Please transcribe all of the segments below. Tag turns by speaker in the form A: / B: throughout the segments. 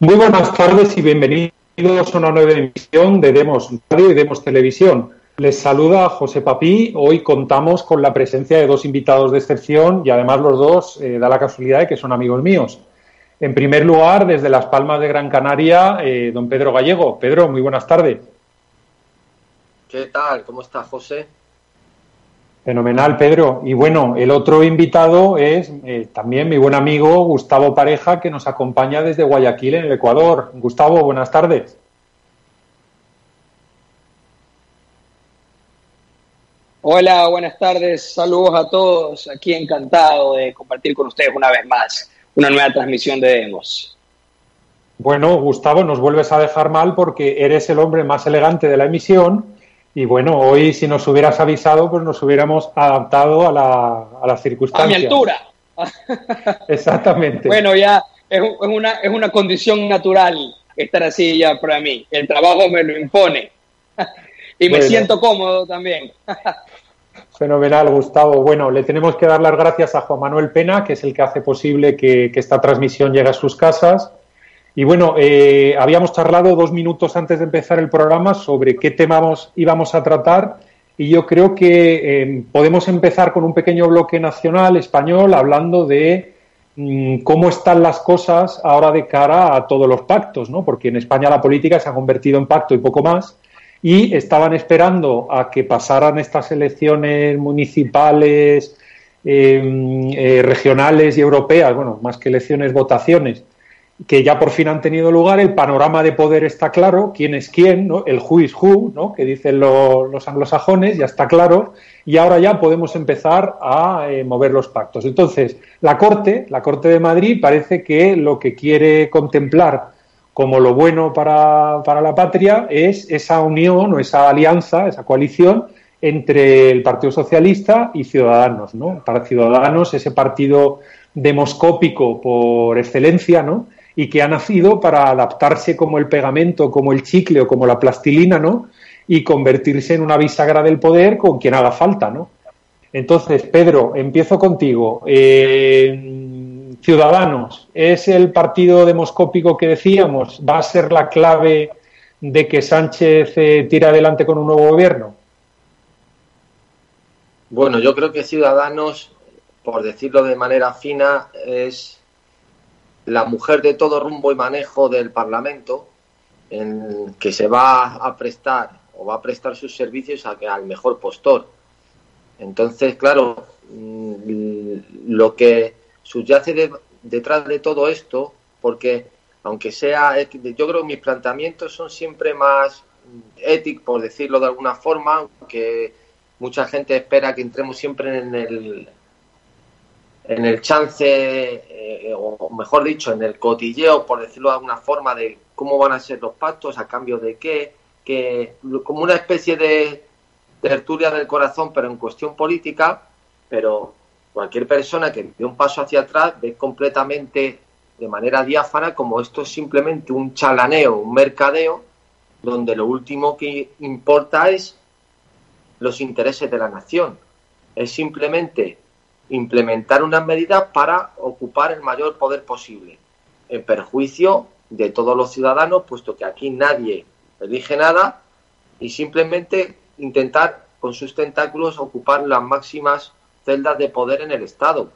A: Muy buenas tardes y bienvenidos a una nueva emisión de Demos Radio y Demos Televisión. Les saluda José Papí. Hoy contamos con la presencia de dos invitados de excepción y además los dos eh, da la casualidad de que son amigos míos. En primer lugar, desde Las Palmas de Gran Canaria, eh, don Pedro Gallego. Pedro, muy buenas tardes.
B: ¿Qué tal? ¿Cómo está José?
A: Fenomenal, Pedro. Y bueno, el otro invitado es eh, también mi buen amigo Gustavo Pareja, que nos acompaña desde Guayaquil, en el Ecuador. Gustavo, buenas tardes.
C: Hola, buenas tardes. Saludos a todos. Aquí encantado de compartir con ustedes una vez más una nueva transmisión de Demos.
A: Bueno, Gustavo, nos vuelves a dejar mal porque eres el hombre más elegante de la emisión y bueno, hoy si nos hubieras avisado, pues nos hubiéramos adaptado a, la, a las circunstancias.
C: A mi altura.
A: Exactamente.
C: bueno, ya es, una, es una condición natural estar así ya para mí. El trabajo me lo impone. y me siento cómodo también.
A: Fenomenal, Gustavo. Bueno, le tenemos que dar las gracias a Juan Manuel Pena, que es el que hace posible que, que esta transmisión llegue a sus casas. Y bueno, eh, habíamos charlado dos minutos antes de empezar el programa sobre qué temas íbamos a tratar y yo creo que eh, podemos empezar con un pequeño bloque nacional español hablando de mm, cómo están las cosas ahora de cara a todos los pactos, ¿no? Porque en España la política se ha convertido en pacto y poco más y estaban esperando a que pasaran estas elecciones municipales, eh, regionales y europeas, bueno, más que elecciones, votaciones, que ya por fin han tenido lugar, el panorama de poder está claro, quién es quién, ¿no? el who is who, ¿no? que dicen los anglosajones, ya está claro, y ahora ya podemos empezar a eh, mover los pactos. Entonces, la Corte, la Corte de Madrid, parece que lo que quiere contemplar como lo bueno para, para la patria es esa unión o esa alianza, esa coalición entre el Partido Socialista y Ciudadanos, ¿no? Para Ciudadanos, ese partido demoscópico por excelencia, ¿no? Y que ha nacido para adaptarse como el pegamento, como el chicle o como la plastilina, ¿no? Y convertirse en una bisagra del poder con quien haga falta, ¿no? Entonces, Pedro, empiezo contigo. Eh, Ciudadanos, ¿es el partido demoscópico que decíamos? ¿Va a ser la clave de que Sánchez eh, tire adelante con un nuevo gobierno?
B: Bueno, yo creo que Ciudadanos, por decirlo de manera fina, es la mujer de todo rumbo y manejo del Parlamento, en que se va a prestar o va a prestar sus servicios al mejor postor. Entonces, claro, mm, lo que subyace detrás de todo esto, porque aunque sea, yo creo que mis planteamientos son siempre más éticos, por decirlo de alguna forma, aunque mucha gente espera que entremos siempre en el, en el chance, eh, o mejor dicho, en el cotilleo, por decirlo de alguna forma, de cómo van a ser los pactos, a cambio de qué, que como una especie de tertulia del corazón, pero en cuestión política, pero cualquier persona que dé un paso hacia atrás ve completamente de manera diáfana como esto es simplemente un chalaneo, un mercadeo, donde lo último que importa es los intereses de la nación. Es simplemente implementar unas medidas para ocupar el mayor poder posible, en perjuicio de todos los ciudadanos, puesto que aquí nadie elige nada y simplemente intentar con sus tentáculos ocupar las máximas celdas de poder en el Estado.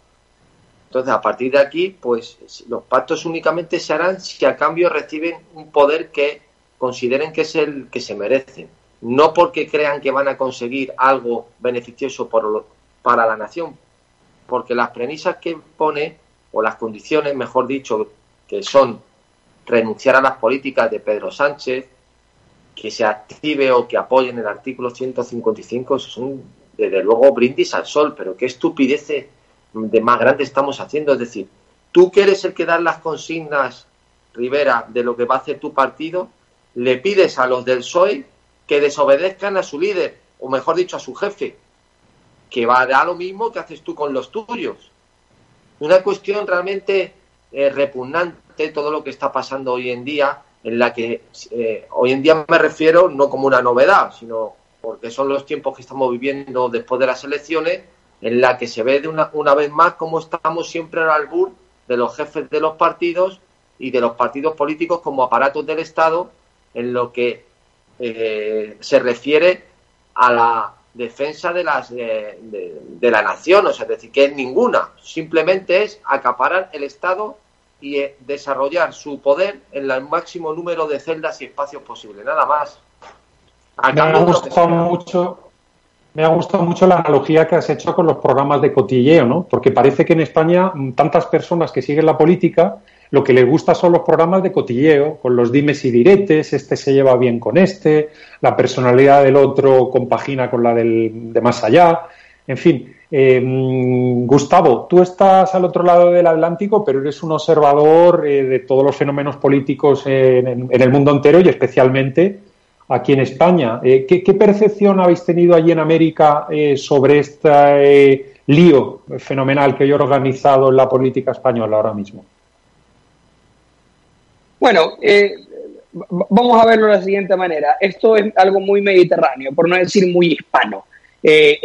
B: Entonces, a partir de aquí, pues los pactos únicamente se harán si a cambio reciben un poder que consideren que es el que se merecen, no porque crean que van a conseguir algo beneficioso para la nación, porque las premisas que pone, o las condiciones, mejor dicho, que son renunciar a las políticas de Pedro Sánchez, que se active o que apoyen el artículo 155, eso es un, desde luego, brindis al sol, pero qué estupidez de más grande estamos haciendo. Es decir, tú que eres el que da las consignas, Rivera, de lo que va a hacer tu partido, le pides a los del PSOE que desobedezcan a su líder, o mejor dicho, a su jefe, que va a lo mismo que haces tú con los tuyos. Una cuestión realmente eh, repugnante todo lo que está pasando hoy en día en la que eh, hoy en día me refiero no como una novedad, sino porque son los tiempos que estamos viviendo después de las elecciones, en la que se ve de una, una vez más cómo estamos siempre al albur de los jefes de los partidos y de los partidos políticos como aparatos del Estado en lo que eh, se refiere a la defensa de, las, de, de, la nación, o sea, es decir, que es ninguna, simplemente es acaparar el Estado y eh, desarrollar su poder en el máximo número de celdas y espacios posible, nada más.
A: me ha gustado mucho, me ha gustado mucho la analogía que has hecho con los programas de cotilleo, ¿no? Porque parece que en España mm, tantas personas que siguen la política lo que les gusta son los programas de cotilleo, con los dimes y diretes, este se lleva bien con este, la personalidad del otro compagina con la del, de más allá, en fin, Em, Gustavo, tú estás al otro lado del Atlántico, pero eres un observador eh, de todos los fenómenos políticos en, el mundo entero y especialmente aquí en España. Eh, ¿qué, percepción habéis tenido allí en América eh, sobre este lío fenomenal que hay organizado en la política española ahora mismo?
C: Bueno, vamos a verlo de la siguiente manera. Esto es algo muy mediterráneo, por no decir muy hispano. Eh,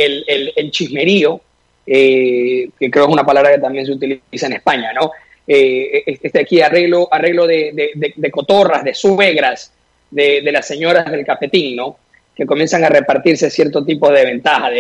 C: el, chismerío, eh, que creo es una palabra que también se utiliza en España, ¿no? Eh, este aquí arreglo, arreglo de, de, cotorras, de suegras, de, de, las señoras del cafetín, ¿no? Que comienzan a repartirse cierto tipo de ventaja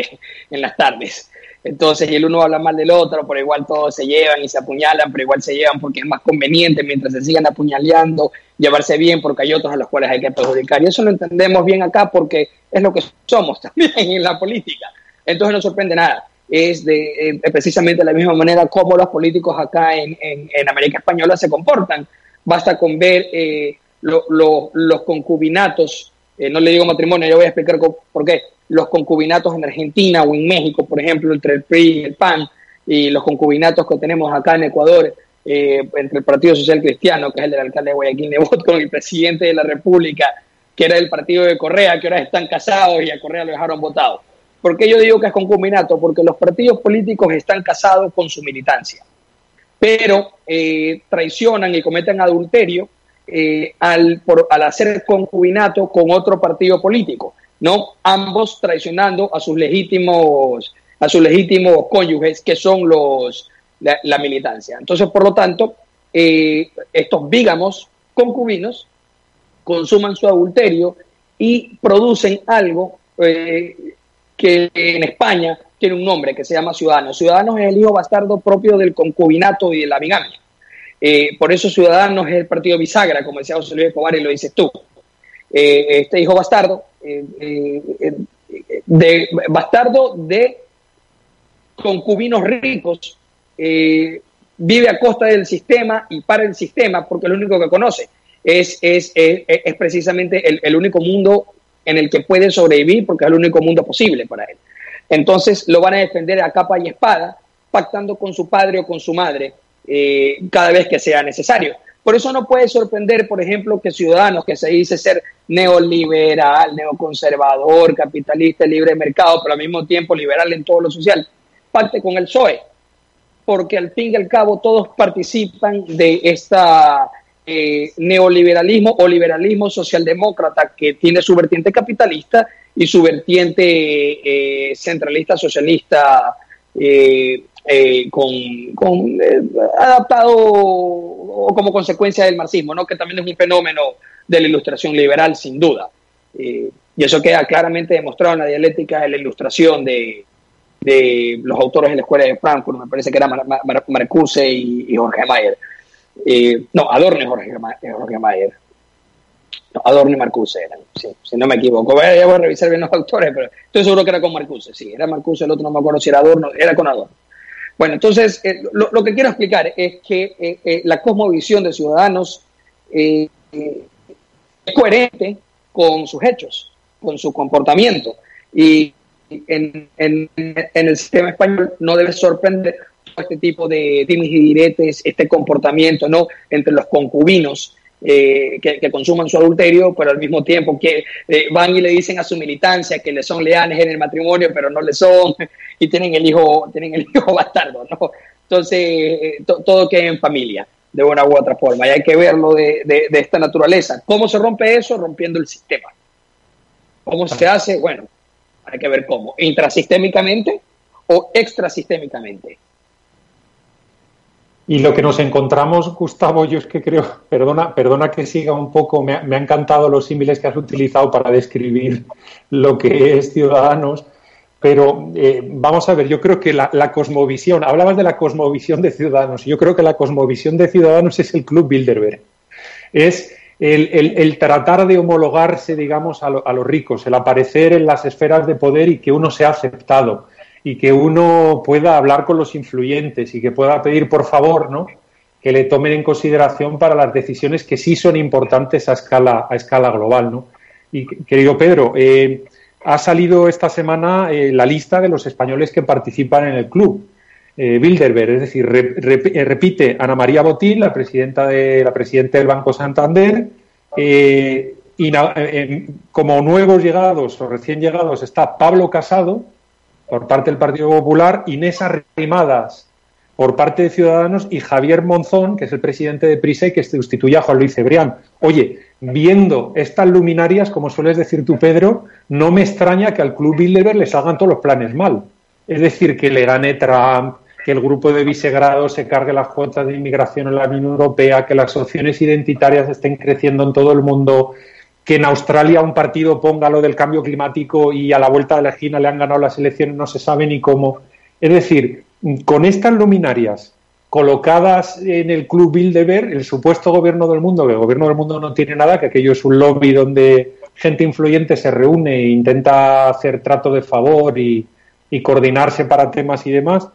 C: en las tardes. Entonces, y el uno habla mal del otro, pero igual todos se llevan y se apuñalan, pero igual se llevan porque es más conveniente mientras se sigan apuñaleando, llevarse bien, porque hay otros a los cuales hay que perjudicar. Y eso lo entendemos bien acá porque es lo que somos también en la política. Entonces no sorprende nada. Es de eh, precisamente la misma manera como los políticos acá en, en, América Española se comportan. Basta con ver eh, los concubinatos, eh, no le digo matrimonio, yo voy a explicar por qué los concubinatos en Argentina o en México, por ejemplo, entre el PRI y el PAN, y los concubinatos que tenemos acá en Ecuador, eh, entre el Partido Social Cristiano, que es el del alcalde de Guayaquil Nebot, con el presidente de la República, que era el partido de Correa, que ahora están casados y a Correa lo dejaron votado. ¿Por qué yo digo que es concubinato? Porque los partidos políticos están casados con su militancia, pero eh, traicionan y cometen adulterio eh, al hacer concubinato con otro partido político. ¿No? Ambos traicionando a sus legítimos, a sus legítimos cónyuges, que son los, la, militancia. Entonces, por lo tanto, eh, estos vígamos concubinos consuman su adulterio y producen algo eh, que en España tiene un nombre que se llama Ciudadanos. Ciudadanos es el hijo bastardo propio del concubinato y de la bigamia. Eh, por eso Ciudadanos es el partido bisagra, como decía José Luis Escobar y lo dices tú. Este hijo bastardo eh, eh, de bastardo de concubinos ricos, eh, vive a costa del sistema y para el sistema porque lo único que conoce es, es, es, precisamente el, único mundo en el que puede sobrevivir porque es el único mundo posible para él. Entonces lo van a defender a capa y espada, pactando con su padre o con su madre cada vez que sea necesario. Por eso no puede sorprender, por ejemplo, que Ciudadanos, que se dice ser neoliberal, neoconservador, capitalista, libre de mercado, pero al mismo tiempo liberal en todo lo social, parte con el PSOE, porque al fin y al cabo todos participan de esta eh, neoliberalismo o liberalismo socialdemócrata que tiene su vertiente capitalista y su vertiente eh, centralista socialista eh, eh, con, adaptado o como consecuencia del marxismo, ¿no? que también es un fenómeno de la ilustración liberal, sin duda. Eh, y eso queda claramente demostrado en la dialéctica de la ilustración de, de los autores de la Escuela de Frankfurt, me parece que era Marcuse y, Jorge Mayer. no, Adorno y Jorge, Jorge Mayer. Adorno y Marcuse eran, si no me equivoco. Voy a, voy a revisar bien los autores, pero estoy seguro que era con Marcuse, sí, era Marcuse, el otro no me acuerdo si era Adorno, era con Adorno. Bueno, entonces, eh, lo, que quiero explicar es que eh, eh, la cosmovisión de Ciudadanos es coherente con sus hechos, con su comportamiento. Y en, en, en el sistema español no debe sorprender este tipo de dimes y diretes, este comportamiento ¿no? entre los concubinos eh, que, consuman su adulterio, pero al mismo tiempo que eh, van y le dicen a su militancia que le son leales en el matrimonio, pero no le son, y tienen el hijo, tienen el hijo bastardo, ¿no? Entonces, eh, todo queda en familia, de una u otra forma, y hay que verlo de, de, esta naturaleza. ¿Cómo se rompe eso? Rompiendo el sistema. ¿Cómo se hace? Bueno, hay que ver cómo. Intrasistémicamente o extrasistémicamente.
A: Y lo que nos encontramos, Gustavo, yo es que creo, perdona, perdona que siga un poco, me, me han encantado los símiles que has utilizado para describir lo que es Ciudadanos, pero eh, vamos a ver, yo creo que la, cosmovisión, hablabas de la cosmovisión de Ciudadanos, yo creo que la cosmovisión de Ciudadanos es el Club Bilderberg. Es el, tratar de homologarse, digamos, a, a los ricos, el aparecer en las esferas de poder y que uno sea aceptado y que uno pueda hablar con los influyentes y que pueda pedir, por favor, ¿no? que le tomen en consideración para las decisiones que sí son importantes a escala, a escala global. ¿no? Y querido Pedro, eh, ha salido esta semana eh, la lista de los españoles que participan en el club. Eh, Bilderberg, es decir, repite Ana María Botín, la presidenta de la presidenta del Banco Santander, y como nuevos llegados o recién llegados está Pablo Casado, por parte del Partido Popular, Inés Arrimadas por parte de Ciudadanos y Javier Monzón, que es el presidente de PRISE, que sustituye a Juan Luis Cebrián. Oye, viendo estas luminarias, como sueles decir tú, Pedro, no me extraña que al Club Bilderberg le salgan todos los planes mal. Es decir, que le gane Trump, que el grupo de Visegrado se cargue las cuotas de inmigración en la Unión Europea, que las opciones identitarias estén creciendo en todo el mundo, que en Australia un partido ponga lo del cambio climático y a la vuelta de la esquina le han ganado las elecciones, no se sabe ni cómo. Es decir, con estas luminarias colocadas en el Club Bilderberg, el supuesto gobierno del mundo, que el gobierno del mundo no tiene nada, que aquello es un lobby donde gente influyente se reúne e intenta hacer trato de favor y, y coordinarse para temas y demás,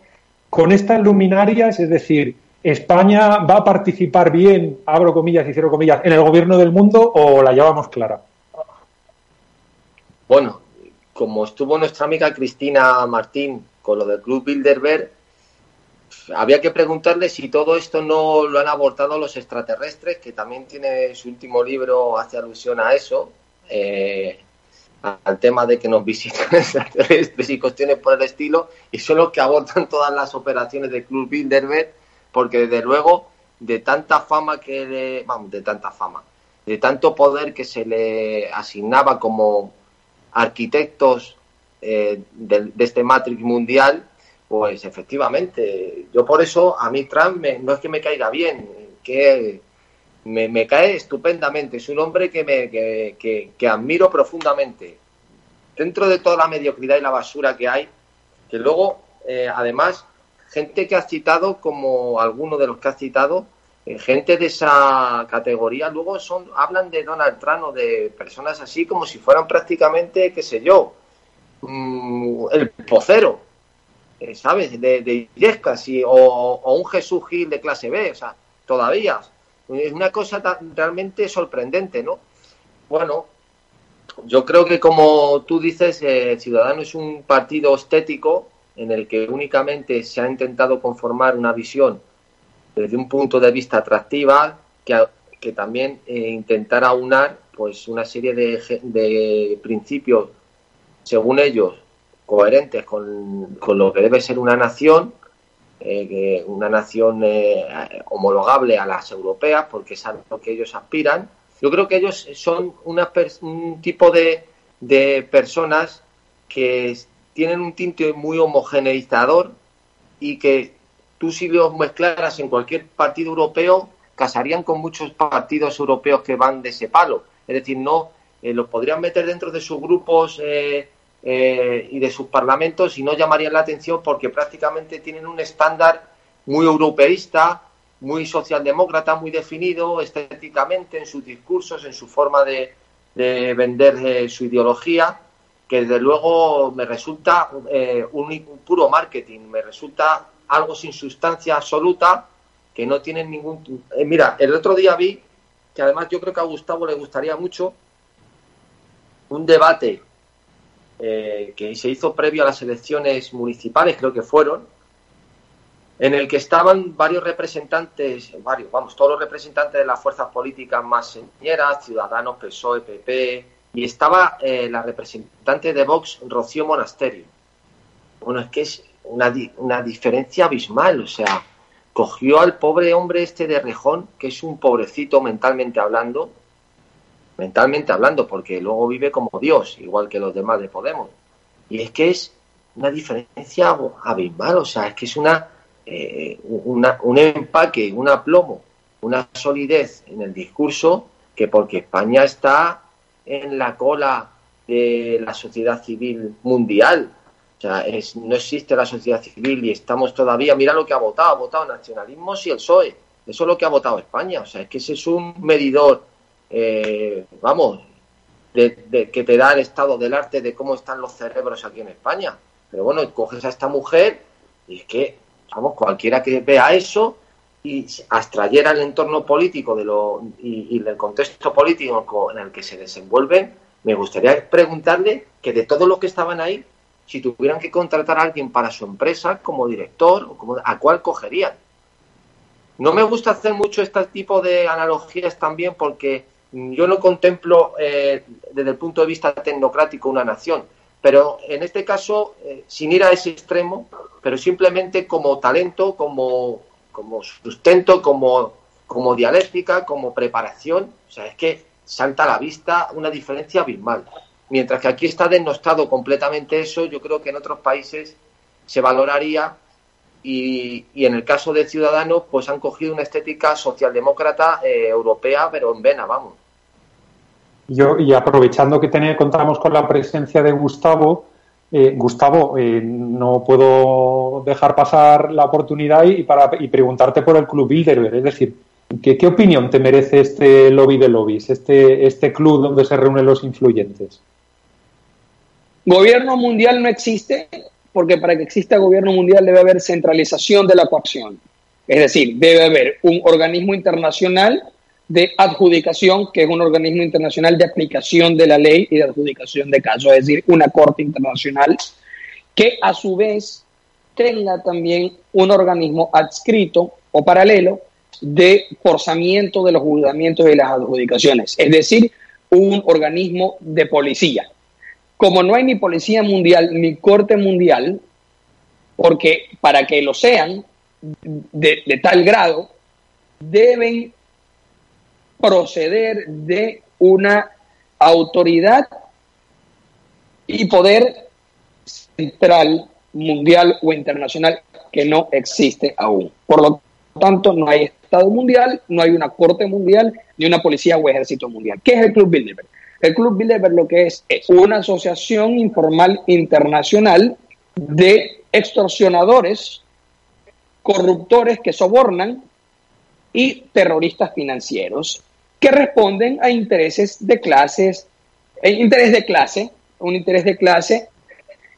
A: con estas luminarias, es decir, ¿España va a participar bien, abro comillas y cierro comillas, en el gobierno del mundo o la llevamos clara?
B: Bueno, como estuvo nuestra amiga Cristina Martín con lo del Club Bilderberg, había que preguntarle si todo esto no lo han abortado los extraterrestres, que también tiene su último libro, hace alusión a eso, eh, al tema de que nos visitan extraterrestres y cuestiones por el estilo, y son los que abortan todas las operaciones del Club Bilderberg porque desde luego de tanta fama que le, vamos, de tanta fama, de tanto poder que se le asignaba como arquitectos eh, de, este Matrix mundial, pues efectivamente, yo por eso a mí Trump no es que me caiga bien, que me, cae estupendamente, es un hombre que, me, que, admiro profundamente. Dentro de toda la mediocridad y la basura que hay, que luego, eh, además, gente que has citado, como alguno de los que has citado, eh, gente de esa categoría, luego son hablan de Donald Trump o de personas así como si fueran prácticamente, qué sé yo, mm, el pocero, eh, ¿sabes? De, de o, un Jesús Gil de clase B, o sea, todavía. Es una cosa realmente sorprendente, ¿no? Bueno, yo creo que como tú dices, eh, Ciudadano es un partido estético en el que únicamente se ha intentado conformar una visión desde un punto de vista atractiva que, que también eh, intentara aunar pues una serie de, de, principios según ellos coherentes con, con, lo que debe ser una nación eh, una nación eh, homologable a las europeas porque es a lo que ellos aspiran. Yo creo que ellos son una, un tipo de, de personas que tienen un tinte muy homogeneizador y que tú si los mezclaras en cualquier partido europeo, casarían con muchos partidos europeos que van de ese palo. Es decir, no eh, los podrían meter dentro de sus grupos eh, eh, y de sus parlamentos y no llamarían la atención porque prácticamente tienen un estándar muy europeísta, muy socialdemócrata, muy definido estéticamente en sus discursos, en su forma de, de vender su ideología que desde luego me resulta eh, un, puro marketing, me resulta algo sin sustancia absoluta, que no tiene ningún... Eh, mira, el otro día vi, que además yo creo que a Gustavo le gustaría mucho, un debate eh, que se hizo previo a las elecciones municipales, creo que fueron, en el que estaban varios representantes, varios, vamos, todos los representantes de las fuerzas políticas más señeras, Ciudadanos, PSOE, PP, y estaba eh, la representante de Vox, Rocío Monasterio. Bueno, es que es una, una diferencia abismal, o sea, cogió al pobre hombre este de Rejón, que es un pobrecito mentalmente hablando, mentalmente hablando, porque luego vive como Dios, igual que los demás de Podemos. Y es que es una diferencia abismal, o sea, es que es una, eh, un empaque, un aplomo, una solidez en el discurso que porque España está en la cola de la sociedad civil mundial, o sea, es, no existe la sociedad civil y estamos todavía, mira lo que ha votado, ha votado nacionalismo y el PSOE, eso es lo que ha votado España, o sea, es que ese es un medidor eh, vamos, de, que te da el estado del arte de cómo están los cerebros aquí en España. Pero bueno, coges a esta mujer y es que, vamos, cualquiera que vea eso y abstrayera el entorno político de lo, y, del contexto político en el que se desenvuelven, me gustaría preguntarle que de todos los que estaban ahí, si tuvieran que contratar a alguien para su empresa como director, o como, ¿a cuál cogerían? No me gusta hacer mucho este tipo de analogías también porque yo no contemplo eh, desde el punto de vista tecnocrático una nación, pero en este caso, eh, sin ir a ese extremo, pero simplemente como talento, como, como sustento, como, como dialéctica, como preparación, o sea, es que salta a la vista una diferencia abismal. Mientras que aquí está denostado completamente eso, yo creo que en otros países se valoraría y, en el caso de Ciudadanos, pues han cogido una estética socialdemócrata eh, europea, pero en vena, vamos.
A: Yo, y aprovechando que contamos con la presencia de Gustavo, eh, Gustavo, eh, no puedo dejar pasar la oportunidad y, para, y preguntarte por el Club Bilderberg. Es decir, ¿qué, ¿qué, opinión te merece este lobby de lobbies, este, este club donde se reúnen los influyentes?
C: Gobierno mundial no existe porque para que exista gobierno mundial debe haber centralización de la coacción. Es decir, debe haber un organismo internacional de adjudicación, que es un organismo internacional de aplicación de la ley y de adjudicación de casos, es decir, una corte internacional que a su vez tenga también un organismo adscrito o paralelo de forzamiento de los juzgamientos y las adjudicaciones, es decir, un organismo de policía. Como no hay ni policía mundial ni corte mundial, porque para que lo sean de, de tal grado, deben proceder de una autoridad y poder central, mundial o internacional que no existe aún. Por lo tanto, no hay Estado mundial, no hay una Corte mundial, ni una policía o ejército mundial. ¿Qué es el Club Bilderberg? El Club Bilderberg lo que es es una asociación informal internacional de extorsionadores, corruptores que sobornan y terroristas financieros que responden a intereses de clases, eh, interés de clase, un interés de clase,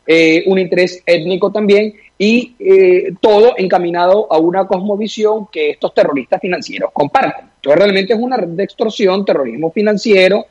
C: eh, un interés étnico también, y eh, todo encaminado a una cosmovisión que estos terroristas financieros comparten. Entonces realmente es una red de extorsión, terrorismo financiero,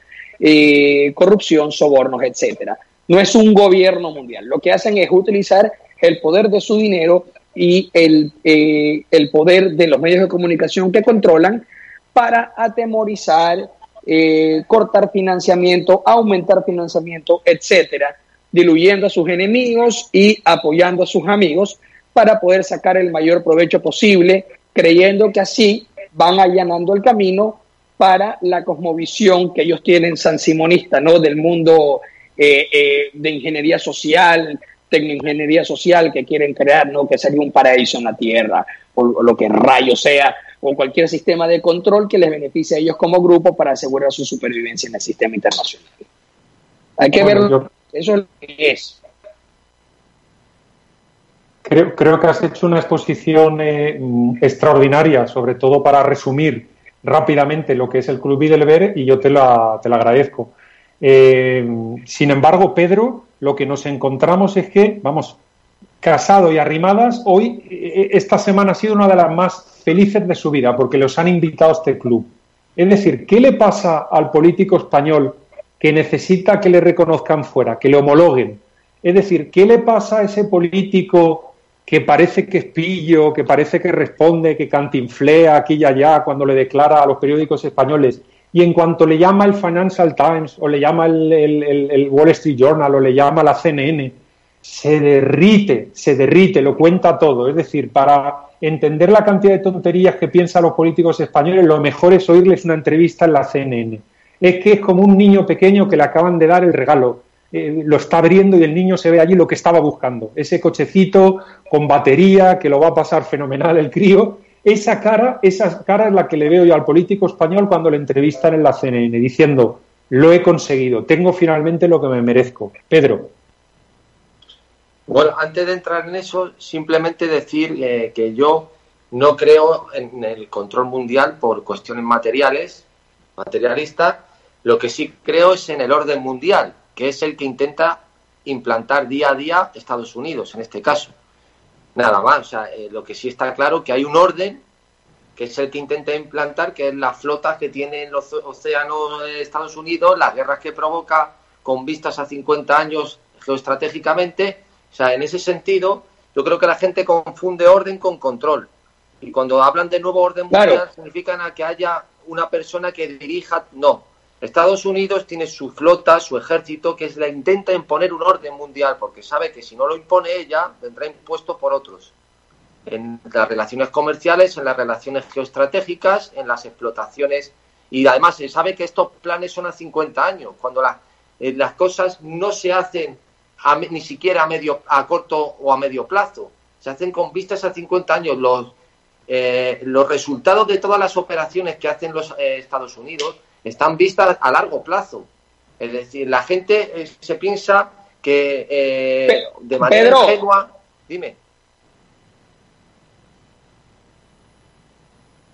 C: corrupción, sobornos, etcétera. No es un gobierno mundial. Lo que hacen es utilizar el poder de su dinero y el, el poder de los medios de comunicación que controlan para atemorizar, eh, cortar financiamiento, aumentar financiamiento, etcétera, diluyendo a sus enemigos y apoyando a sus amigos para poder sacar el mayor provecho posible, creyendo que así van allanando el camino para la cosmovisión que ellos tienen sansimonista, ¿no? Del mundo eh, eh, de ingeniería social, tecnoingeniería social que quieren crear, ¿no? Que sería un paraíso en la tierra, o lo que rayo sea, o cualquier sistema de control que les beneficie a ellos como grupo para asegurar su supervivencia en el sistema internacional. Hay que ver eso lo que es.
A: Creo, creo, que has hecho una exposición eh, extraordinaria, sobre todo para resumir rápidamente lo que es el Club Bilderberg y yo te la, te la agradezco. Eh, sin embargo, Pedro, lo que nos encontramos es que, vamos, Casado y Arrimadas, hoy, eh, esta semana ha sido una de las más felices de su vida porque los han invitado a este club. Es decir, ¿qué le pasa al político español que necesita que le reconozcan fuera, que le homologuen. Es decir, ¿qué le pasa a ese político que parece que es pillo, que parece que responde, que cantinflea aquí y allá cuando le declara a los periódicos españoles? Y en cuanto le llama el Financial Times o le llama el, Wall Street Journal o le llama la CNN, se derrite, se derrite, lo cuenta todo. Es decir, para entender la cantidad de tonterías que piensan los políticos españoles, lo mejor es oírles una entrevista en la CNN. Es que es como un niño pequeño que le acaban de dar el regalo. Eh, lo está abriendo y el niño se ve allí lo que estaba buscando. Ese cochecito con batería que lo va a pasar fenomenal el crío esa cara, esa cara es la que le veo yo al político español cuando le entrevistan en la CNN, diciendo, lo he conseguido, tengo finalmente lo que me merezco. Pedro.
B: Bueno, antes de entrar en eso, simplemente decir eh, que yo no creo en el control mundial por cuestiones materiales, materialistas. Lo que sí creo es en el orden mundial, que es el que intenta implantar día a día Estados Unidos, en este caso nada más. O sea, eh, lo que sí está claro que hay un orden que es el que intenta implantar, que es la flota que tienen los océanos Estados Unidos, las guerras que provoca con vistas a 50 años geoestratégicamente. O sea, en ese sentido, yo creo que la gente confunde orden con control. Y cuando hablan de nuevo orden mundial, significan que haya una persona que dirija. No, Estados Unidos tiene su flota, su ejército, que es la intenta imponer un orden mundial, porque sabe que si no lo impone ella, vendrá impuesto por otros. En las relaciones comerciales, en las relaciones geoestratégicas, en las explotaciones. Y además se sabe que estos planes son a 50 años, cuando eh, las cosas no se hacen ni siquiera a, medio, a corto o a medio plazo, se hacen con vistas a 50 años. Los, eh, los resultados de todas las operaciones que hacen los eh, Estados Unidos están vistas a largo plazo. Es decir, la gente eh, se piensa que eh, de manera ingenua. Dime.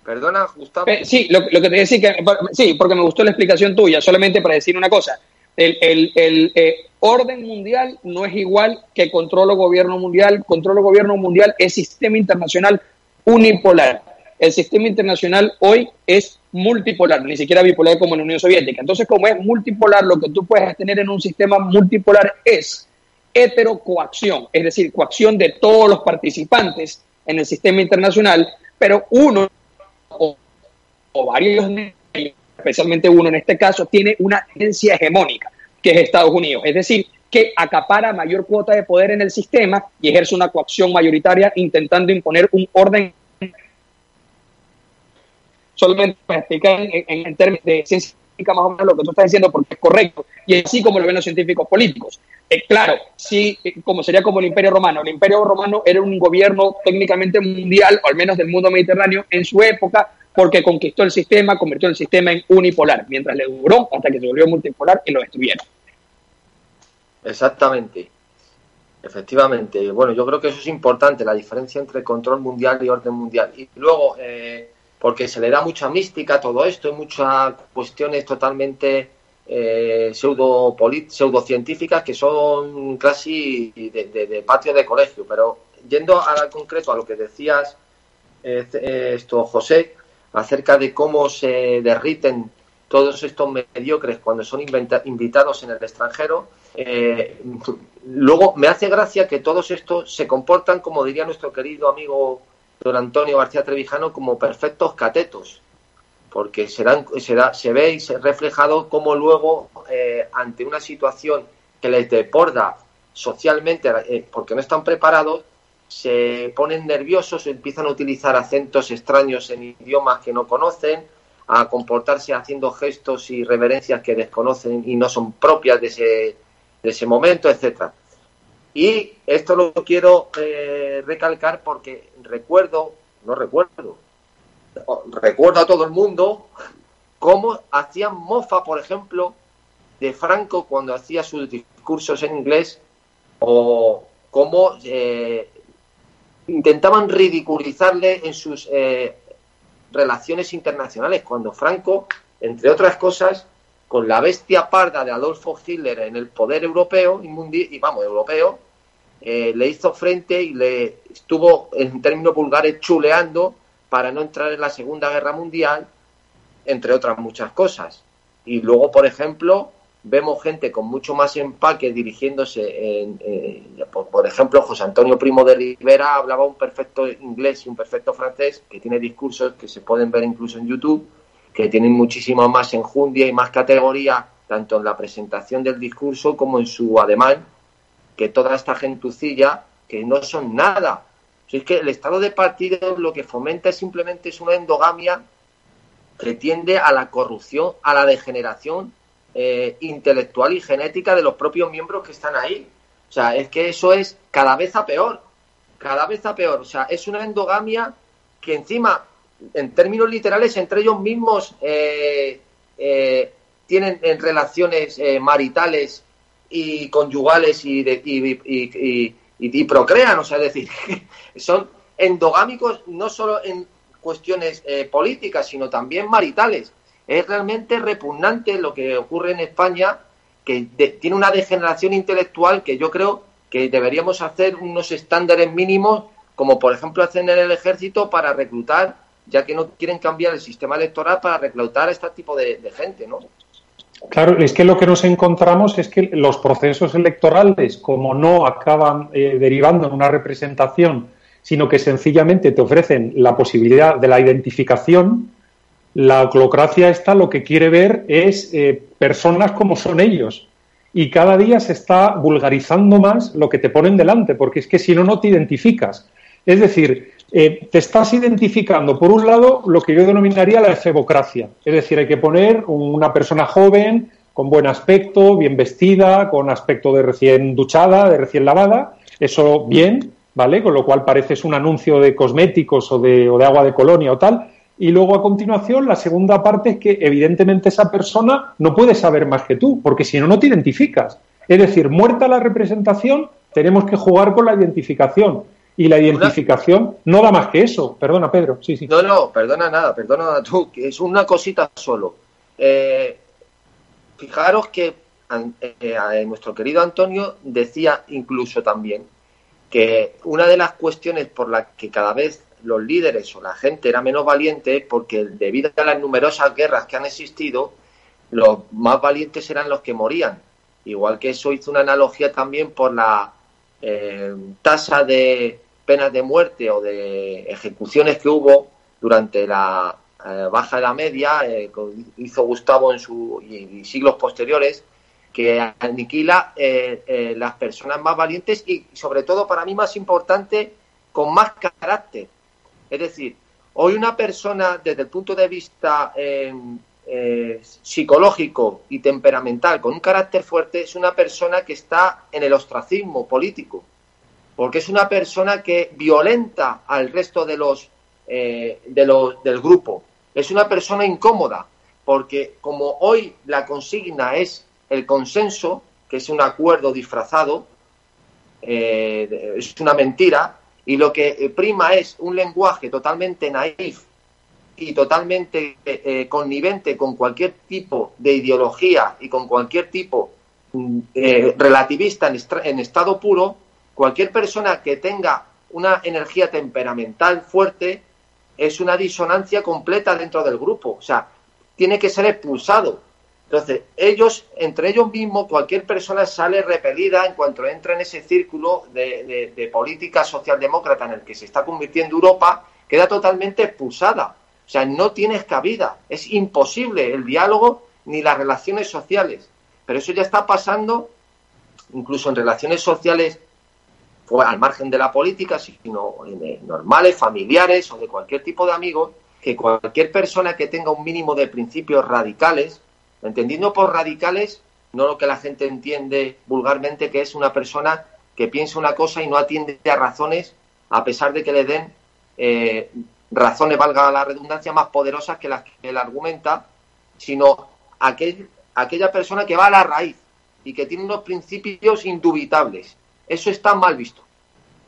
B: Perdona, Gustavo.
C: Sí, lo, que te decía que sí, porque me gustó la explicación tuya. Solamente para decir una cosa, el, el, eh, orden mundial no es igual que control o gobierno mundial. Control o gobierno mundial es sistema internacional unipolar. El sistema internacional hoy es multipolar, ni siquiera bipolar como en la Unión Soviética. Entonces, como es multipolar, lo que tú puedes tener en un sistema multipolar es heterocoacción, es decir, coacción de todos los participantes en el sistema internacional, pero uno o, varios, especialmente uno en este caso, tiene una agencia hegemónica, que es Estados Unidos, es decir, que acapara mayor cuota de poder en el sistema y ejerce una coacción mayoritaria intentando imponer un orden solamente para explicar en, términos de ciencia más o menos lo que tú estás diciendo porque es correcto y así como lo ven los científicos políticos. Eh, claro, sí, eh, como sería como el Imperio Romano. El Imperio Romano era un gobierno técnicamente mundial, o al menos del mundo mediterráneo, en su época, porque conquistó el sistema, convirtió el sistema en unipolar, mientras le duró hasta que se volvió multipolar y lo destruyeron.
B: Exactamente. Efectivamente. Bueno, yo creo que eso es importante, la diferencia entre control mundial y orden mundial. Y luego, eh, porque se le da mucha mística a todo esto, y muchas cuestiones totalmente eh, pseudo pseudocientíficas que son casi de, patio de colegio. Pero yendo al concreto a lo que decías, eh, esto, José, acerca de cómo se derriten todos estos mediocres cuando son invitados en el extranjero, eh, luego me hace gracia que todos estos se comportan, como diría nuestro querido amigo don Antonio García Trevijano como perfectos catetos, porque serán, será, se ve y se reflejado como luego, eh, ante una situación que les deporda socialmente, eh, porque no están preparados, se ponen nerviosos, empiezan a utilizar acentos extraños en idiomas que no conocen, a comportarse haciendo gestos y reverencias que desconocen y no son propias de ese, de ese momento, etcétera. Y esto lo quiero eh, recalcar porque recuerdo, no recuerdo, recuerdo a todo el mundo cómo hacían mofa, por ejemplo, de Franco cuando hacía sus discursos en inglés o cómo eh, intentaban ridiculizarle en sus eh, relaciones internacionales, cuando Franco, entre otras cosas, con la bestia parda de Adolfo Hitler en el poder europeo y vamos, europeo, eh, le hizo frente y le estuvo, en términos vulgares, chuleando para no entrar en la Segunda Guerra Mundial, entre otras muchas cosas. Y luego, por ejemplo, vemos gente con mucho más empaque dirigiéndose, en, por, ejemplo, José Antonio Primo de Rivera hablaba un perfecto inglés y un perfecto francés, que tiene discursos que se pueden ver incluso en YouTube, que tienen muchísimo más enjundia y más categoría, tanto en la presentación del discurso como en su ademán, que toda esta gentucilla, que no son nada. Si es que el estado de partido lo que fomenta simplemente es una endogamia que tiende a la corrupción, a la degeneración eh, intelectual y genética de los propios miembros que están ahí. O sea, es que eso es cada vez a peor, cada vez a peor. O sea, es una endogamia que encima, en términos literales, entre ellos mismos eh, eh, tienen relaciones maritales y conyugales y, y, y, procrean. O sea, es decir, son endogámicos no solo en cuestiones políticas, sino también maritales. Es realmente repugnante lo que ocurre en España, que tiene una degeneración intelectual que yo creo que deberíamos hacer unos estándares mínimos, como por ejemplo hacen en el ejército para reclutar, ya que no quieren cambiar el sistema electoral para reclutar a este tipo de, gente, ¿no?
A: Claro, es que lo que nos encontramos es que los procesos electorales, como no acaban eh, derivando en una representación, sino que sencillamente te ofrecen la posibilidad de la identificación, la oclocracia está lo que quiere ver es eh, personas como son ellos. Y cada día se está vulgarizando más lo que te ponen delante, porque es que si no, no te identificas. Es decir, eh, te estás identificando, por un lado, lo que yo denominaría la efebocracia. Es decir, hay que poner una persona joven, con buen aspecto, bien vestida, con aspecto de recién duchada, de recién lavada. Eso bien, ¿vale? Con lo cual pareces un anuncio de cosméticos o de, o de agua de colonia o tal y luego a continuación la segunda parte es que evidentemente esa persona no puede saber más que tú, porque si no, no te identificas. Es decir, muerta la representación, tenemos que jugar con la identificación. Y la identificación no da más que eso. Perdona, Pedro. Sí, sí.
B: No, no, perdona nada, perdona tú, que es una cosita solo. Eh, fijaros que eh, nuestro querido Antonio decía incluso también que una de las cuestiones por las que cada vez los líderes o la gente era menos valiente porque debido a las numerosas guerras que han existido, los más valientes eran los que morían. Igual que eso hizo una analogía también por la eh, tasa de penas de muerte o de ejecuciones que hubo durante la eh, baja de la media, eh, hizo Gustavo en su y, siglos posteriores, que aniquila las personas más valientes y sobre todo para mí más importante con más carácter es decir, hoy una persona desde el punto de vista em, eh, psicológico y temperamental con un carácter fuerte es una persona que está en el ostracismo político, porque es una persona que violenta al resto de los, eh, de los del grupo. Es una persona incómoda, porque como hoy la consigna es el consenso, que es un acuerdo disfrazado, eh, es una mentira, y lo que eh, prima es un lenguaje totalmente naif y totalmente eh, eh, connivente con cualquier tipo de ideología y con cualquier tipo mm, relativista en, estado puro, cualquier persona que tenga una energía temperamental fuerte es una disonancia completa dentro del grupo. O sea, tiene que ser expulsado. Entonces, ellos, entre ellos mismos, cualquier persona sale repelida en cuanto entra en ese círculo de, política socialdemócrata en el que se está convirtiendo Europa, queda totalmente expulsada. O sea, no tienes cabida. Es imposible el diálogo ni las relaciones sociales. Pero eso ya está pasando incluso en relaciones sociales al margen de la política, sino en normales, familiares o de cualquier tipo de amigos, que cualquier persona que tenga un mínimo de principios radicales, Entendiendo por radicales, no lo que la gente entiende vulgarmente, que es una persona que piensa una cosa y no atiende a razones, a pesar de que le den eh, razones, valga la redundancia, más poderosas que las que él argumenta, sino aquel, aquella persona que va a la raíz y que tiene unos principios indubitables. Eso está mal visto,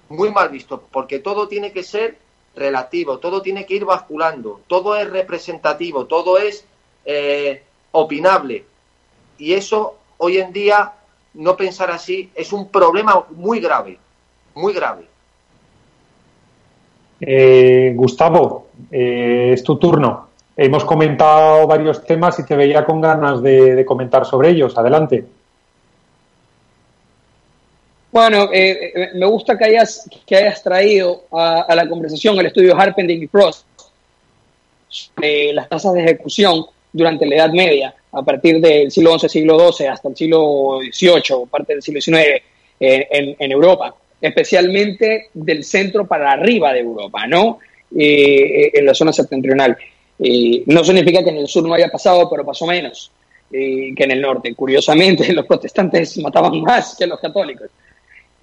B: muy mal visto, porque todo tiene que ser relativo, todo tiene que ir basculando, todo es representativo, todo es eh, opinable. Y eso hoy en día, no pensar así, es un problema muy grave, muy grave.
A: Eh, Gustavo, eh, es tu turno. hemos comentado varios temas y te veía con ganas de, comentar sobre ellos. Adelante.
C: Bueno, eh, me gusta que hayas, que hayas traído a, la conversación el estudio Harpending y Frost de las tasas de ejecución durante la Edad Media, a partir del siglo XI, siglo XII, hasta el siglo XVIII, parte del siglo XIX en, en, Europa, especialmente del centro para arriba de Europa, ¿no? Eh, en la zona septentrional. no significa que en el sur no haya pasado, pero pasó menos que en el norte. Curiosamente, los protestantes mataban más que los católicos.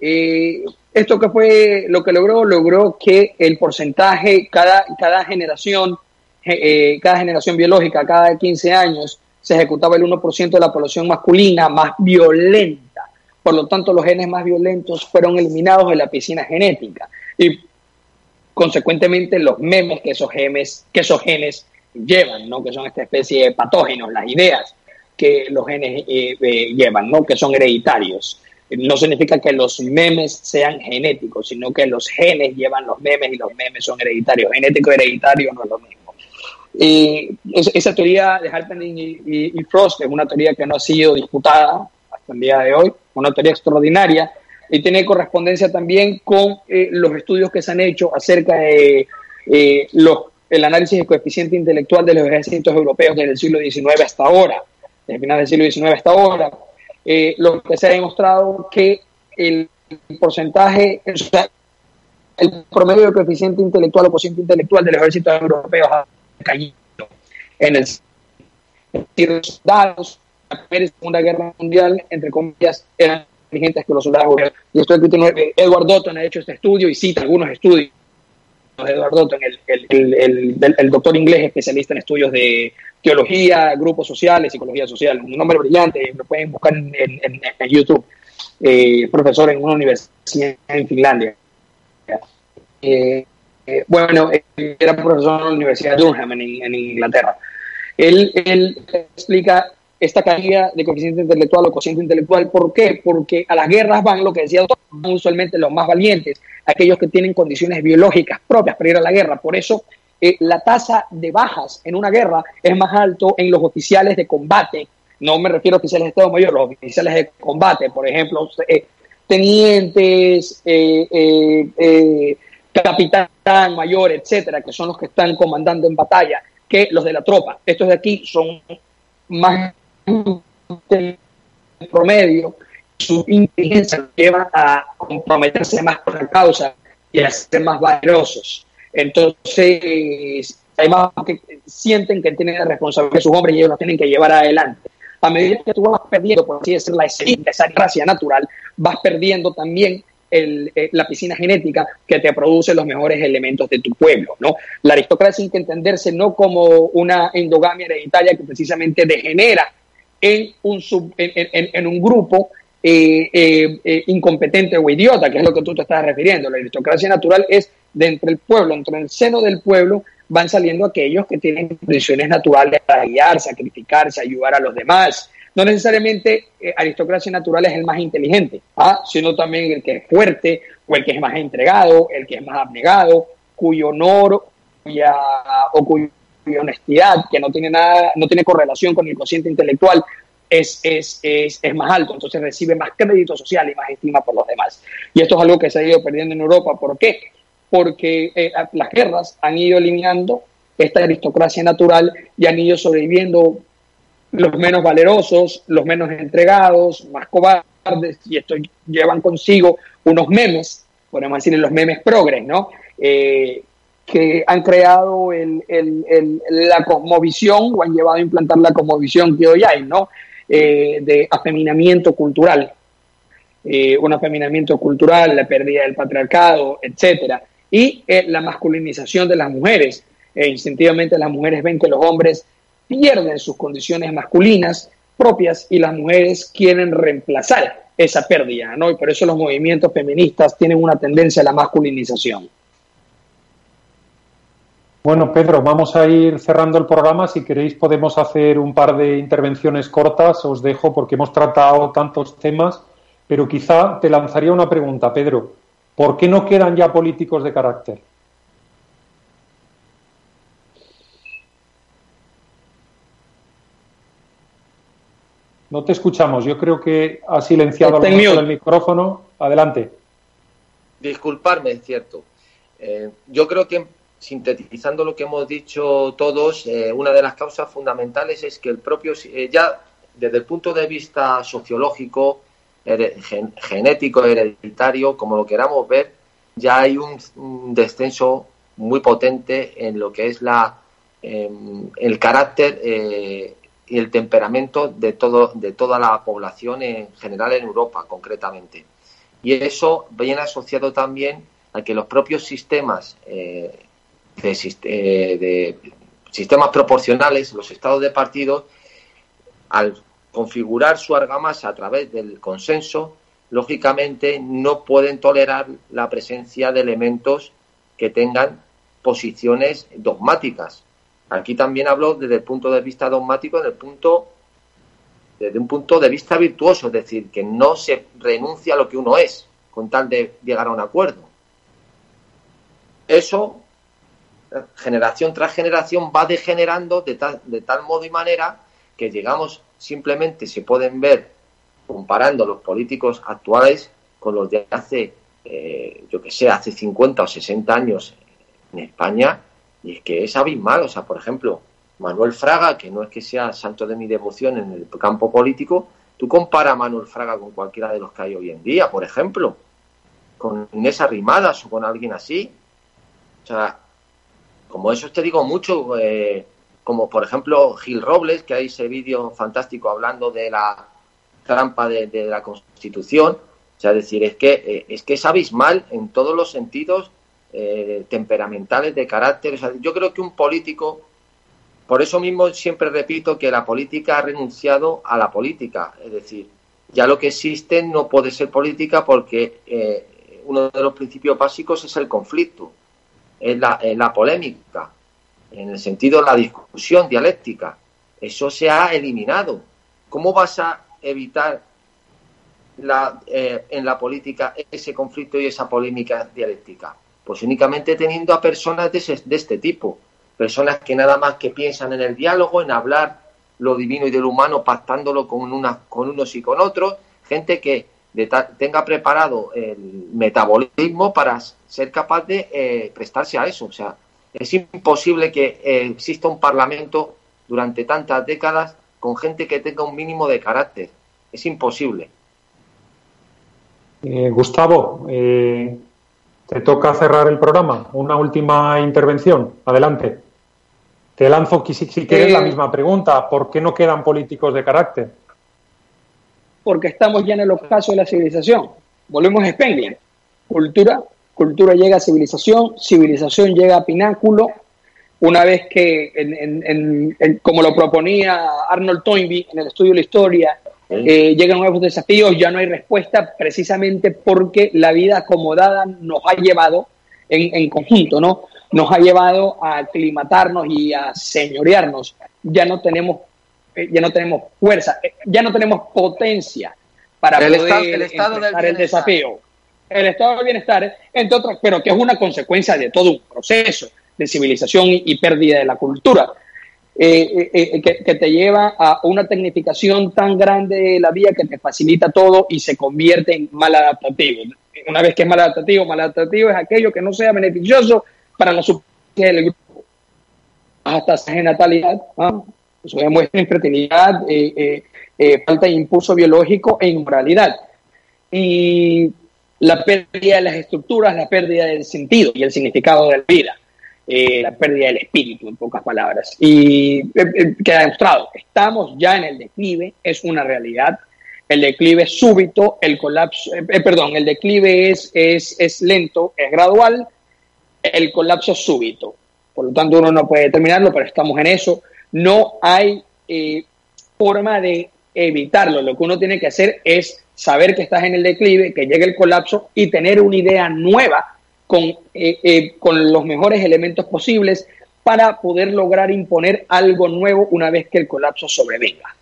C: esto que fue lo que logró, logró que el porcentaje, cada, cada generación eh, cada generación biológica, cada 15 años, se ejecutaba el 1% de la población masculina más violenta. Por lo tanto, los genes más violentos fueron eliminados de la piscina genética. Y consecuentemente los memes que esos genes, que esos genes llevan, ¿no? que son esta especie de patógenos, las ideas que los genes eh, eh, llevan, ¿no? que son hereditarios. No significa que los memes sean genéticos, sino que los genes llevan los memes y los memes son hereditarios. Genético hereditario no es lo mismo. Y esa teoría de Harpening y, Frost es una teoría que no ha sido disputada hasta el día de hoy, una teoría extraordinaria y tiene correspondencia también con eh, los estudios que se han hecho acerca de eh, los, el análisis del coeficiente intelectual de los ejércitos europeos desde el siglo XIX hasta ahora, desde el del siglo XIX hasta ahora, eh, lo que se ha demostrado que el porcentaje, el promedio del coeficiente intelectual o coeficiente intelectual de los ejércitos europeos caído en el soldados la segunda guerra mundial entre comillas eran inteligentes que los soldados y esto es que Edward Dotton ha hecho este estudio y cita algunos estudios de Edward Dotton el, el, el, doctor inglés especialista en estudios de teología, grupos sociales, psicología social, un nombre brillante, lo pueden buscar en, en, YouTube, eh, profesor en una universidad en Finlandia. Eh, eh, bueno, era profesor en la Universidad de Durham en, Inglaterra. Él, explica esta caída de coeficiente intelectual o cociente intelectual. ¿Por qué? Porque a las guerras van, lo que decía van usualmente los más valientes, aquellos que tienen condiciones biológicas propias para ir a la guerra. Por eso eh, la tasa de bajas en una guerra es más alto en los oficiales de combate. No me refiero a oficiales de Estado Mayor, los oficiales de combate, por ejemplo, eh, tenientes, eh, capitán mayor, etcétera, que son los que están comandando en batalla, que los de la tropa. Estos de aquí son más promedio, su inteligencia lleva a comprometerse más con la causa y a ser más valerosos. Entonces, además que sienten que tienen la responsabilidad de sus hombres y ellos los tienen que llevar adelante. A medida que tú vas perdiendo, por así decirlo, la esencia, esa gracia natural, vas perdiendo también eh, la piscina genética que te produce los mejores elementos de tu pueblo. ¿no? La aristocracia hay que entenderse no como una endogamia hereditaria que precisamente degenera en un, sub, en, un grupo eh, eh, incompetente o idiota, que es lo que tú te estás refiriendo. La aristocracia natural es de entre el pueblo, entre el seno del pueblo, van saliendo aquellos que tienen condiciones naturales para guiar, sacrificarse, ayudar a los demás, no necesariamente eh, aristocracia natural es el más inteligente, ¿ah? sino también el que es fuerte o el que es más entregado, el que es más abnegado, cuyo honor o cuya honestidad, que no tiene nada, no tiene correlación con el consciente intelectual, es, es, es, es, más alto, entonces recibe más crédito social y más estima por los demás. Y esto es algo que se ha ido perdiendo en Europa. ¿Por qué? Porque eh, las guerras han ido eliminando esta aristocracia natural y han ido sobreviviendo los menos valerosos, los menos entregados, más cobardes, y esto llevan consigo unos memes, podemos decir los memes progres, ¿no? Eh, que han creado el, la cosmovisión o han llevado a implantar la cosmovisión que hoy hay, ¿no? Eh, de afeminamiento cultural. Eh, un afeminamiento cultural, la pérdida del patriarcado, etcétera, y la masculinización de las mujeres. instintivamente las mujeres ven que los hombres pierden sus condiciones masculinas propias y las mujeres quieren reemplazar esa pérdida, ¿no? Y por eso los movimientos feministas tienen una tendencia a la masculinización.
A: Bueno, Pedro, vamos a ir cerrando el programa. Si queréis podemos hacer un par de intervenciones cortas. Os dejo porque hemos tratado tantos temas, pero quizá te lanzaría una pregunta, Pedro. ¿Por qué no quedan ya políticos de carácter? No te escuchamos. Yo creo que ha silenciado el micrófono. Adelante.
B: Disculparme, es cierto. Eh, yo creo que, sintetizando lo que hemos dicho todos, eh, una de las causas fundamentales es que el propio, eh, ya desde el punto de vista sociológico, genético, hereditario, como lo queramos ver, ya hay un, descenso muy potente en lo que es la em, el carácter y el temperamento de todo de toda la población en general en Europa concretamente y eso viene asociado también a que los propios sistemas eh, eh, de, sistemas proporcionales, los estados de partidos, al configurar su argamasa a través del consenso, lógicamente no pueden tolerar la presencia de elementos que tengan posiciones dogmáticas. Aquí también hablo desde el punto de vista dogmático, desde, un punto de vista virtuoso, es decir, que no se renuncia a lo que uno es con tal de llegar a un acuerdo. Eso, generación tras generación, va degenerando de tal, de tal modo y manera que llegamos simplemente, se pueden ver comparando los políticos actuales con los de hace, eh, yo que sé, hace 50 o 60 años en España, y es que es abismal. O sea, por ejemplo, Manuel Fraga, que no es que sea santo de mi devoción en el campo político, tú compara a Manuel Fraga con cualquiera de los que hay hoy en día, por ejemplo, con Inés Arrimadas o con alguien así. O sea, como eso te digo mucho, eh, como por ejemplo Gil Robles, que hay ese vídeo fantástico hablando de la trampa de, la Constitución. O sea, decir, es que, eh, es que es abismal en todos los sentidos eh, temperamentales, de carácter. yo creo que un político, por eso mismo siempre repito que la política ha renunciado a la política. Es decir, ya lo que existe no puede ser política porque uno de los principios básicos es el conflicto, es la, polémica, en el sentido de la discusión dialéctica. Eso se ha eliminado. ¿Cómo vas a evitar la, eh, en la política ese conflicto y esa polémica dialéctica? Pues únicamente teniendo a personas de, este tipo, personas que nada más que piensan en el diálogo, en hablar lo divino y de lo humano, pactándolo con unos y con otros, gente que tenga preparado el metabolismo para ser capaz de eh, prestarse a eso. O sea, es imposible que eh, exista un parlamento durante tantas décadas con gente que tenga un mínimo de carácter. Es imposible.
A: Eh, Gustavo, te toca cerrar el programa. Una última intervención. Adelante. Te lanzo, si, si quieres, la misma pregunta. ¿Por qué no quedan políticos de carácter?
C: porque estamos ya en el ocaso de la civilización. Volvemos a Spengler. Cultura, cultura llega a civilización, civilización llega a pináculo. Una vez que, como lo proponía Arnold Toynbee en el estudio de la historia, eh, llegan nuevos desafíos, ya no hay respuesta, precisamente porque la vida acomodada nos ha llevado en, en conjunto, ¿no? Nos ha llevado a aclimatarnos y a señorearnos. Ya no tenemos eh, ya no tenemos fuerza, eh, ya no tenemos potencia para
B: el
C: poder
B: estado, el
C: el desafío. El estado del bienestar, entre otras, pero que es una consecuencia de todo un proceso de civilización y, pérdida de la cultura, eh, que, te lleva a una tecnificación tan grande de la vida que te facilita todo y se convierte en mal adaptativo. Una vez que es mal adaptativo, mal adaptativo es aquello que no sea beneficioso para la superficie del grupo. Hasta esa natalidad, ¿ah? Eso demuestra infertilidad, eh, eh, eh, falta de impulso biológico e inmoralidad. Y la pérdida de las estructuras, la pérdida del sentido y el significado de la vida, la pérdida del espíritu, en pocas palabras. Y queda demostrado, estamos ya en el declive, es una realidad. El declive es súbito, el colapso, perdón, el declive es, es, es lento, es gradual, el colapso es súbito. Por lo tanto, uno no puede determinarlo, pero estamos en eso. No hay eh, forma de evitarlo. Lo que uno tiene que hacer es saber que estás en el declive, que llegue el colapso y tener una idea nueva con, eh, eh, con los mejores elementos posibles para poder lograr imponer algo nuevo una vez que el colapso sobrevenga.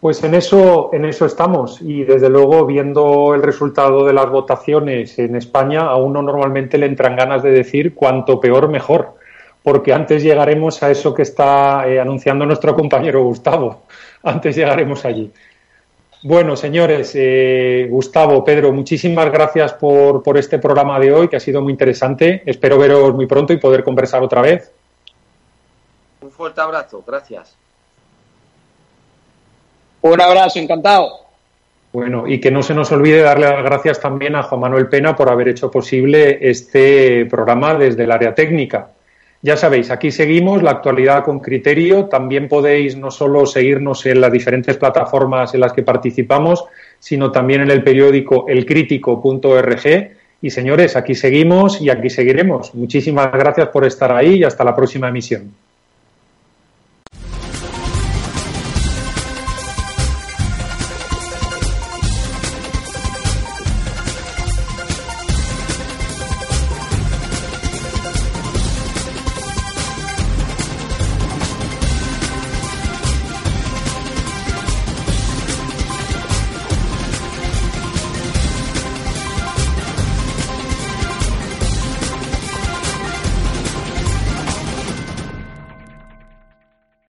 A: Pues en eso, en eso estamos y desde luego viendo el resultado de las votaciones en España a uno normalmente le entran ganas de decir cuanto peor mejor porque antes llegaremos a eso que está eh, anunciando nuestro compañero Gustavo. Antes llegaremos allí. Bueno, señores, eh, Gustavo, Pedro, muchísimas gracias por, por este programa de hoy, que ha sido muy interesante. Espero veros muy pronto y poder conversar otra vez.
B: Un fuerte abrazo, gracias.
C: Un abrazo, encantado.
A: Bueno, y que no se nos olvide darle las gracias también a Juan Manuel Pena por haber hecho posible este programa desde el área técnica. Ya sabéis, aquí seguimos la actualidad con criterio. También podéis no solo seguirnos en las diferentes plataformas en las que participamos, sino también en el periódico elcrítico.org. Y señores, aquí seguimos y aquí seguiremos. Muchísimas gracias por estar ahí y hasta la próxima emisión.